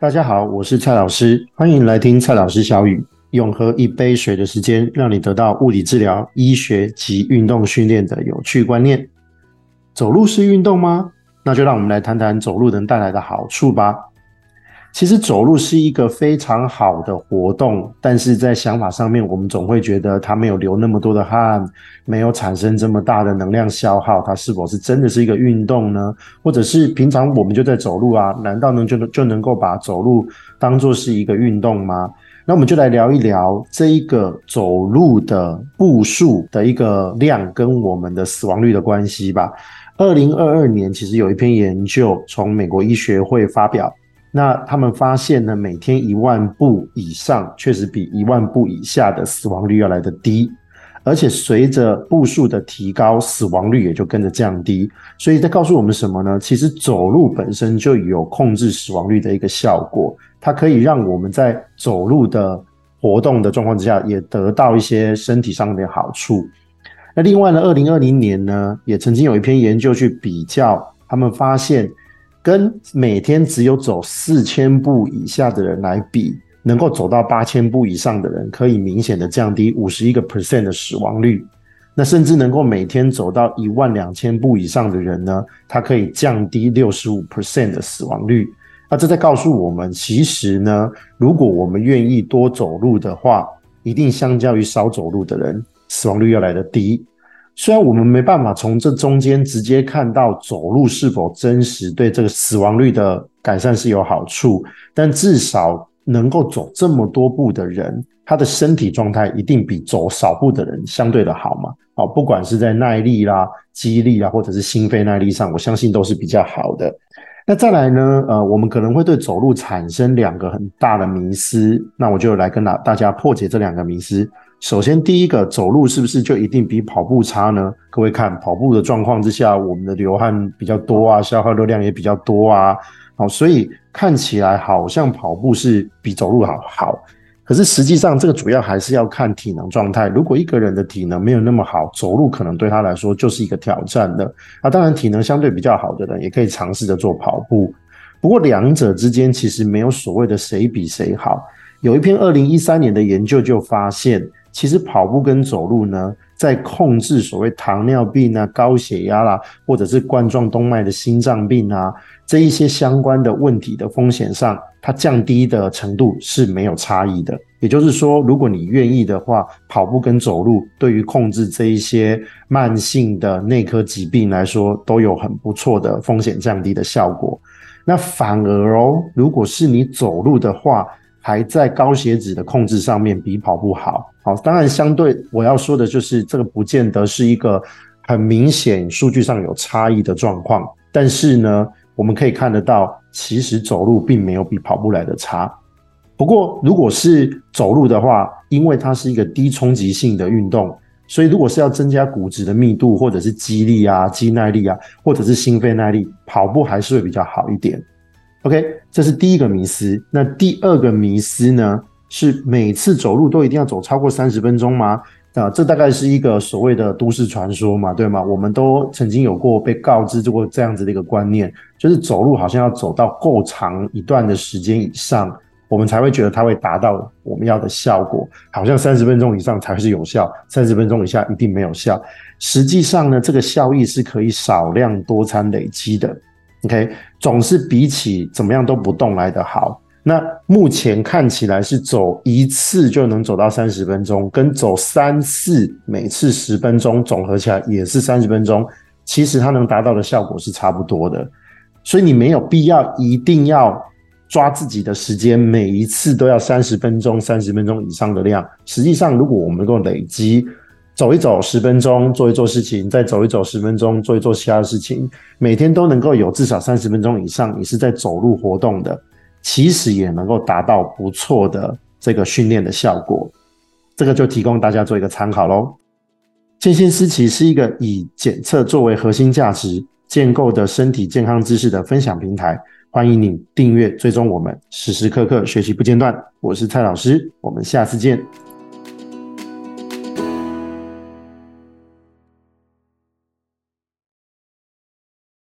大家好，我是蔡老师，欢迎来听蔡老师小语，用喝一杯水的时间，让你得到物理治疗、医学及运动训练的有趣观念。走路是运动吗？那就让我们来谈谈走路能带来的好处吧。其实走路是一个非常好的活动，但是在想法上面，我们总会觉得它没有流那么多的汗，没有产生这么大的能量消耗，它是否是真的是一个运动呢？或者是平常我们就在走路啊，难道能就能就能够把走路当作是一个运动吗？那我们就来聊一聊这一个走路的步数的一个量跟我们的死亡率的关系吧。二零二二年，其实有一篇研究从美国医学会发表。那他们发现呢，每天一万步以上，确实比一万步以下的死亡率要来得低，而且随着步数的提高，死亡率也就跟着降低。所以在告诉我们什么呢？其实走路本身就有控制死亡率的一个效果，它可以让我们在走路的活动的状况之下，也得到一些身体上的好处。那另外呢，二零二零年呢，也曾经有一篇研究去比较，他们发现。跟每天只有走四千步以下的人来比，能够走到八千步以上的人，可以明显的降低五十一个 percent 的死亡率。那甚至能够每天走到一万两千步以上的人呢，他可以降低六十五 percent 的死亡率。那这在告诉我们，其实呢，如果我们愿意多走路的话，一定相较于少走路的人，死亡率要来得低。虽然我们没办法从这中间直接看到走路是否真实对这个死亡率的改善是有好处，但至少能够走这么多步的人，他的身体状态一定比走少步的人相对的好嘛。好，不管是在耐力啦、肌力啦，或者是心肺耐力上，我相信都是比较好的。那再来呢？呃，我们可能会对走路产生两个很大的迷思，那我就来跟大大家破解这两个迷思。首先，第一个，走路是不是就一定比跑步差呢？各位看，跑步的状况之下，我们的流汗比较多啊，消耗热量也比较多啊，好，所以看起来好像跑步是比走路好好，可是实际上这个主要还是要看体能状态。如果一个人的体能没有那么好，走路可能对他来说就是一个挑战的。啊，当然体能相对比较好的人也可以尝试着做跑步，不过两者之间其实没有所谓的谁比谁好。有一篇二零一三年的研究就发现。其实跑步跟走路呢，在控制所谓糖尿病啊、高血压啦，或者是冠状动脉的心脏病啊这一些相关的问题的风险上，它降低的程度是没有差异的。也就是说，如果你愿意的话，跑步跟走路对于控制这一些慢性的内科疾病来说，都有很不错的风险降低的效果。那反而哦，如果是你走路的话，还在高血脂的控制上面比跑步好，好，当然相对我要说的就是这个不见得是一个很明显数据上有差异的状况，但是呢，我们可以看得到，其实走路并没有比跑步来的差。不过如果是走路的话，因为它是一个低冲击性的运动，所以如果是要增加骨质的密度，或者是肌力啊、肌耐力啊，或者是心肺耐力，跑步还是会比较好一点。OK，这是第一个迷思。那第二个迷思呢？是每次走路都一定要走超过三十分钟吗？啊，这大概是一个所谓的都市传说嘛，对吗？我们都曾经有过被告知过这样子的一个观念，就是走路好像要走到够长一段的时间以上，我们才会觉得它会达到我们要的效果。好像三十分钟以上才是有效，三十分钟以下一定没有效。实际上呢，这个效益是可以少量多餐累积的。OK，总是比起怎么样都不动来得好。那目前看起来是走一次就能走到三十分钟，跟走三次，每次十分钟，总合起来也是三十分钟。其实它能达到的效果是差不多的，所以你没有必要一定要抓自己的时间，每一次都要三十分钟、三十分钟以上的量。实际上，如果我们能够累积。走一走十分钟，做一做事情，再走一走十分钟，做一做其他的事情，每天都能够有至少三十分钟以上，你是在走路活动的，其实也能够达到不错的这个训练的效果。这个就提供大家做一个参考喽。健先思齐是一个以检测作为核心价值建构的身体健康知识的分享平台，欢迎你订阅追踪我们，时时刻刻学习不间断。我是蔡老师，我们下次见。